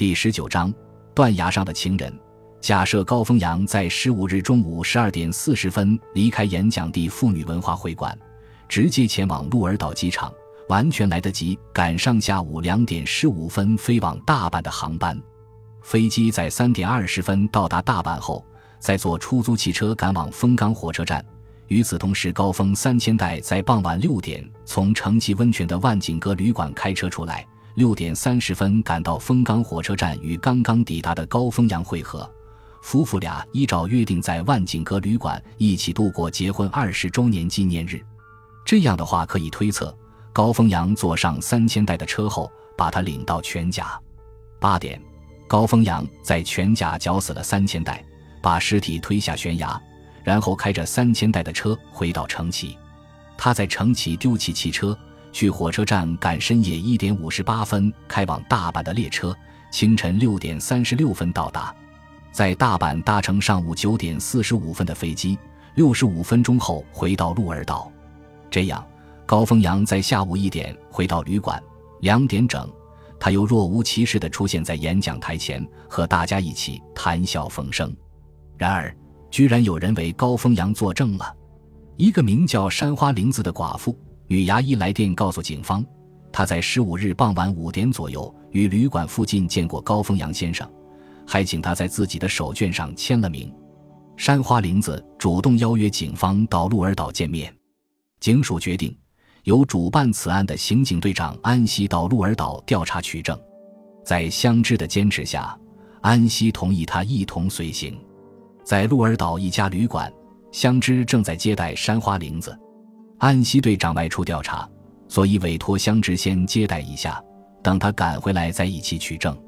第十九章断崖上的情人。假设高峰阳在十五日中午十二点四十分离开演讲地妇女文化会馆，直接前往鹿儿岛机场，完全来得及赶上下午两点十五分飞往大阪的航班。飞机在三点二十分到达大阪后，再坐出租汽车赶往丰冈火车站。与此同时，高峰三千代在傍晚六点从城崎温泉的万景阁旅馆开车出来，六点三十分赶到丰冈火车站与刚刚抵达的高峰阳会合。夫妇俩依照约定在万景阁旅馆一起度过结婚二十周年纪念日。这样的话，可以推测，高峰阳坐上三千代的车后，把他领到全甲。八点，高峰阳在全甲绞死了三千代，把尸体推下悬崖，然后开着三千代的车回到城崎。他在城崎丢弃汽车，去火车站赶深夜一点五十八分开往大阪的列车，清晨六点三十六分到达。在大阪搭乘上午九点四十五分的飞机，六十五分钟后回到鹿儿岛。这样，高峰阳在下午一点回到旅馆，两点整，他又若无其事地出现在演讲台前，和大家一起谈笑风生。然而，居然有人为高峰阳作证了。一个名叫山花玲子的寡妇女牙医来电告诉警方，她在十五日傍晚五点左右于旅馆附近见过高峰阳先生。还请他在自己的手绢上签了名。山花玲子主动邀约警方到鹿儿岛见面。警署决定由主办此案的刑警队长安西到鹿儿岛调查取证。在香知的坚持下，安西同意他一同随行。在鹿儿岛一家旅馆，香知正在接待山花玲子。安西队长外出调查，所以委托香枝先接待一下，等他赶回来再一起取证。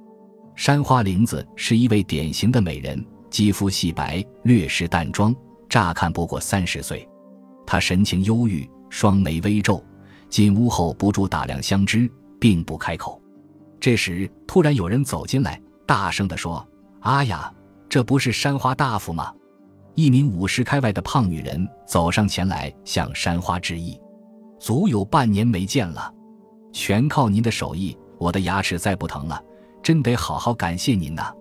山花玲子是一位典型的美人，肌肤细白，略施淡妆，乍看不过三十岁。她神情忧郁，双眉微皱，进屋后不住打量香枝，并不开口。这时，突然有人走进来，大声地说：“啊呀，这不是山花大夫吗？”一名五十开外的胖女人走上前来，向山花致意：“足有半年没见了，全靠您的手艺，我的牙齿再不疼了。”真得好好感谢您呐！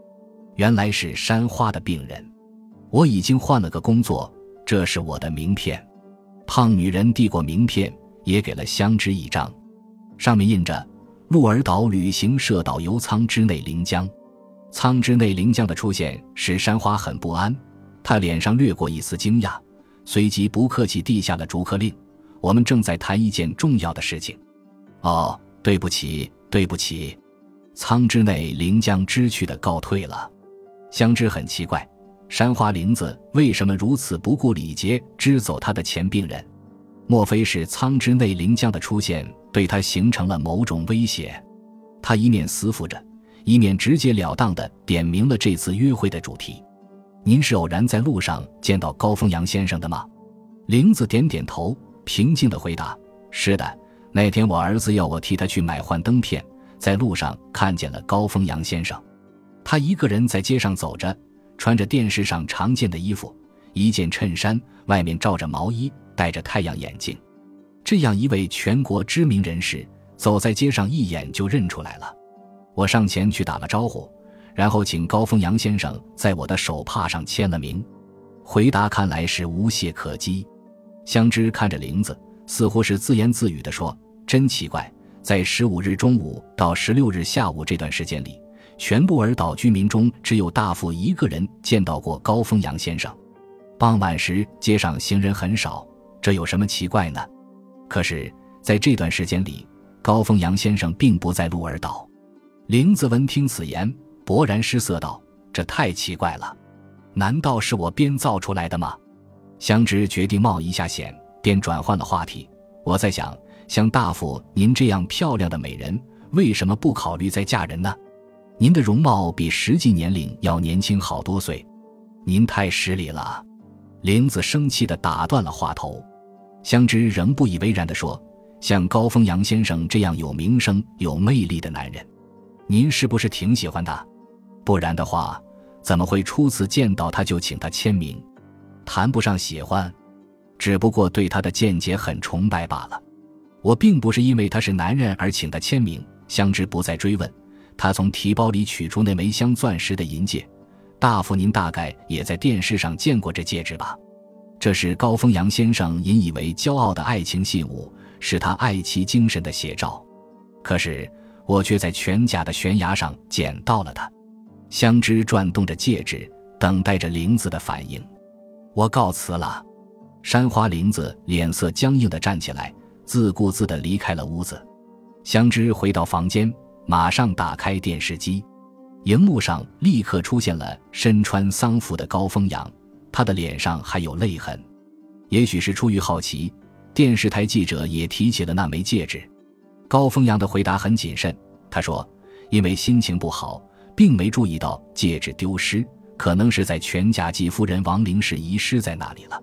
原来是山花的病人，我已经换了个工作，这是我的名片。胖女人递过名片，也给了香枝一张，上面印着“鹿儿岛旅行社导游仓之内临江”。仓之内临江的出现使山花很不安，他脸上掠过一丝惊讶，随即不客气递下了逐客令：“我们正在谈一件重要的事情。”哦，对不起，对不起。仓之内临江知趣的告退了，香知很奇怪，山花玲子为什么如此不顾礼节支走他的前病人？莫非是仓之内临江的出现对他形成了某种威胁？他一面思忖着，一面直截了当的点明了这次约会的主题：“您是偶然在路上见到高峰阳先生的吗？”玲子点点头，平静的回答：“是的，那天我儿子要我替他去买幻灯片。”在路上看见了高峰阳先生，他一个人在街上走着，穿着电视上常见的衣服，一件衬衫，外面罩着毛衣，戴着太阳眼镜。这样一位全国知名人士，走在街上一眼就认出来了。我上前去打了招呼，然后请高峰阳先生在我的手帕上签了名。回答看来是无懈可击。香枝看着玲子，似乎是自言自语地说：“真奇怪。”在十五日中午到十六日下午这段时间里，全鹿儿岛居民中只有大富一个人见到过高峰阳先生。傍晚时街上行人很少，这有什么奇怪呢？可是，在这段时间里，高峰阳先生并不在鹿儿岛。林子闻听此言，勃然失色道：“这太奇怪了，难道是我编造出来的吗？”香芝决定冒一下险，便转换了话题：“我在想。”像大夫您这样漂亮的美人，为什么不考虑再嫁人呢？您的容貌比实际年龄要年轻好多岁，您太失礼了。林子生气地打断了话头。香芝仍不以为然地说：“像高峰阳先生这样有名声、有魅力的男人，您是不是挺喜欢他？不然的话，怎么会初次见到他就请他签名？谈不上喜欢，只不过对他的见解很崇拜罢了。”我并不是因为他是男人而请他签名。香芝不再追问，他从提包里取出那枚镶钻石的银戒。大夫，您大概也在电视上见过这戒指吧？这是高峰阳先生引以为骄傲的爱情信物，是他爱妻精神的写照。可是我却在全甲的悬崖上捡到了它。香枝转动着戒指，等待着玲子的反应。我告辞了。山花玲子脸色僵硬地站起来，自顾自地离开了屋子。香枝回到房间，马上打开电视机，荧幕上立刻出现了身穿丧服的高峰阳，他的脸上还有泪痕。也许是出于好奇，电视台记者也提起了那枚戒指。高峰阳的回答很谨慎，他说：“因为心情不好，并没注意到戒指丢失，可能是在全甲季夫人亡灵时遗失在那里了。”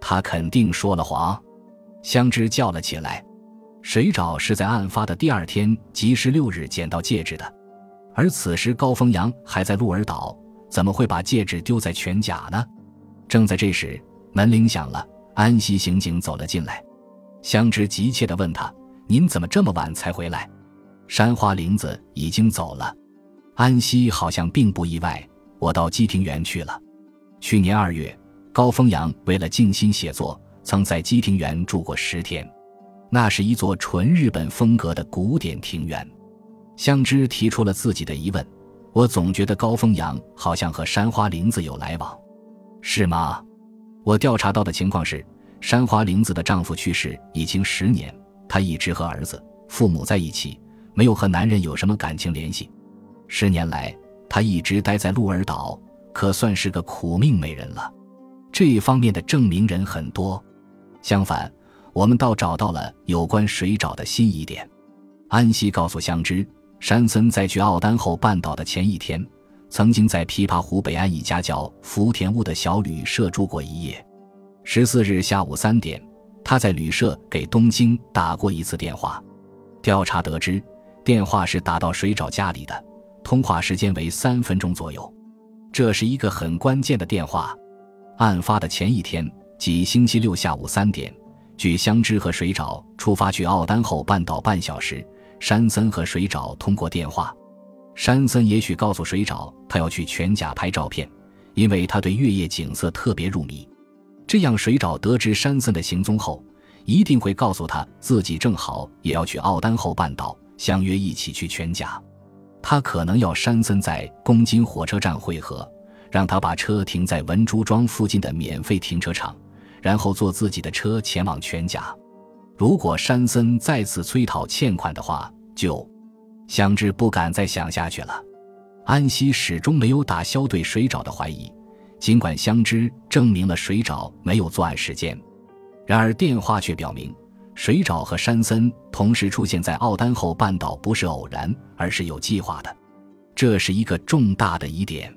他肯定说了谎。香枝叫了起来：“水沼是在案发的第二天，即十六日捡到戒指的，而此时高峰阳还在鹿儿岛，怎么会把戒指丢在全甲呢？”正在这时，门铃响了，安西刑警走了进来。香枝急切地问他：“您怎么这么晚才回来？”山花玲子已经走了。安西好像并不意外。我到基庭园去了。去年二月。高峰阳为了静心写作，曾在基庭园住过十天。那是一座纯日本风格的古典庭园。香枝提出了自己的疑问：我总觉得高峰阳好像和山花林子有来往，是吗？我调查到的情况是，山花林子的丈夫去世已经十年，她一直和儿子、父母在一起，没有和男人有什么感情联系。十年来，他一直待在鹿儿岛，可算是个苦命美人了。这一方面的证明人很多，相反，我们倒找到了有关水沼的新疑点。安西告诉香枝，山森在去奥丹后半岛的前一天，曾经在琵琶湖北岸一家叫福田屋的小旅社住过一夜。十四日下午三点，他在旅社给东京打过一次电话。调查得知，电话是打到水沼家里的，通话时间为三分钟左右。这是一个很关键的电话。案发的前一天，即星期六下午三点，据香枝和水沼出发去奥丹后半岛半小时，山森和水沼通过电话。山森也许告诉水沼，他要去全甲拍照片，因为他对月夜景色特别入迷。这样，水沼得知山森的行踪后，一定会告诉他自己正好也要去奥丹后半岛，相约一起去全甲。他可能要山森在宫津火车站会合。让他把车停在文珠庄附近的免费停车场，然后坐自己的车前往全甲。如果山森再次催讨欠款的话，就香知不敢再想下去了。安西始终没有打消对水沼的怀疑，尽管香知证明了水沼没有作案时间，然而电话却表明水沼和山森同时出现在奥丹后半岛不是偶然，而是有计划的，这是一个重大的疑点。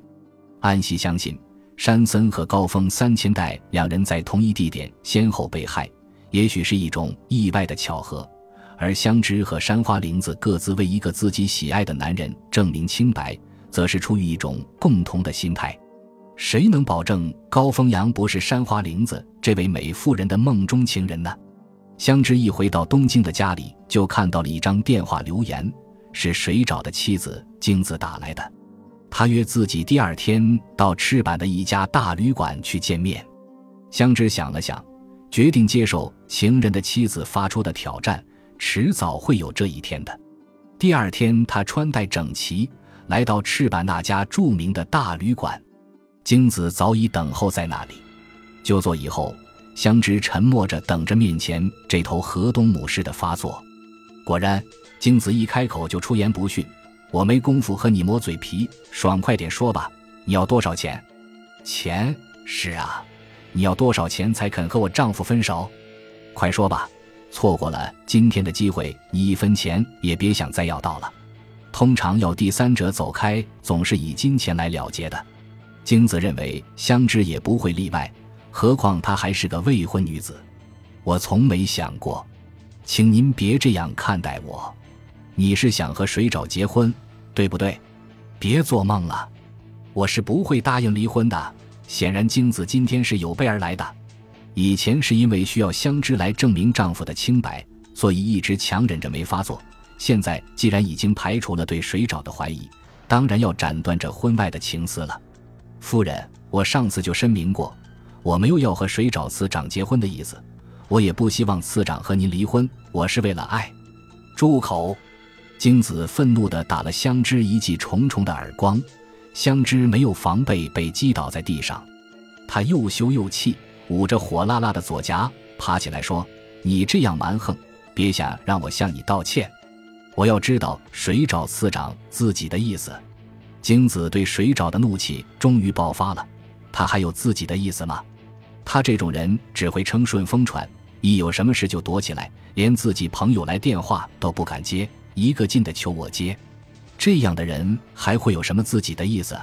安西相信，山森和高峰三千代两人在同一地点先后被害，也许是一种意外的巧合；而香枝和山花玲子各自为一个自己喜爱的男人证明清白，则是出于一种共同的心态。谁能保证高峰阳不是山花玲子这位美妇人的梦中情人呢？香枝一回到东京的家里，就看到了一张电话留言，是水沼的妻子京子打来的。他约自己第二天到赤坂的一家大旅馆去见面。香枝想了想，决定接受情人的妻子发出的挑战，迟早会有这一天的。第二天，他穿戴整齐，来到赤坂那家著名的大旅馆。京子早已等候在那里。就座以后，香枝沉默着等着面前这头河东母狮的发作。果然，京子一开口就出言不逊。我没工夫和你磨嘴皮，爽快点说吧，你要多少钱？钱是啊，你要多少钱才肯和我丈夫分手？快说吧，错过了今天的机会，你一分钱也别想再要到了。通常要第三者走开，总是以金钱来了结的。京子认为香枝也不会例外，何况她还是个未婚女子。我从没想过，请您别这样看待我。你是想和水沼结婚？对不对？别做梦了，我是不会答应离婚的。显然，京子今天是有备而来的。以前是因为需要相知来证明丈夫的清白，所以一直强忍着没发作。现在既然已经排除了对水沼的怀疑，当然要斩断这婚外的情丝了。夫人，我上次就申明过，我没有要和水沼次长结婚的意思，我也不希望次长和您离婚。我是为了爱。住口！京子愤怒地打了香枝一记重重的耳光，香枝没有防备，被击倒在地上。他又羞又气，捂着火辣辣的左颊，爬起来说：“你这样蛮横，别想让我向你道歉。”我要知道水沼次长自己的意思。京子对水沼的怒气终于爆发了。他还有自己的意思吗？他这种人只会称顺风船，一有什么事就躲起来，连自己朋友来电话都不敢接，一个劲的求我接。这样的人还会有什么自己的意思？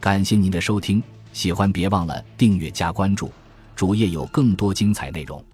感谢您的收听，喜欢别忘了订阅加关注，主页有更多精彩内容。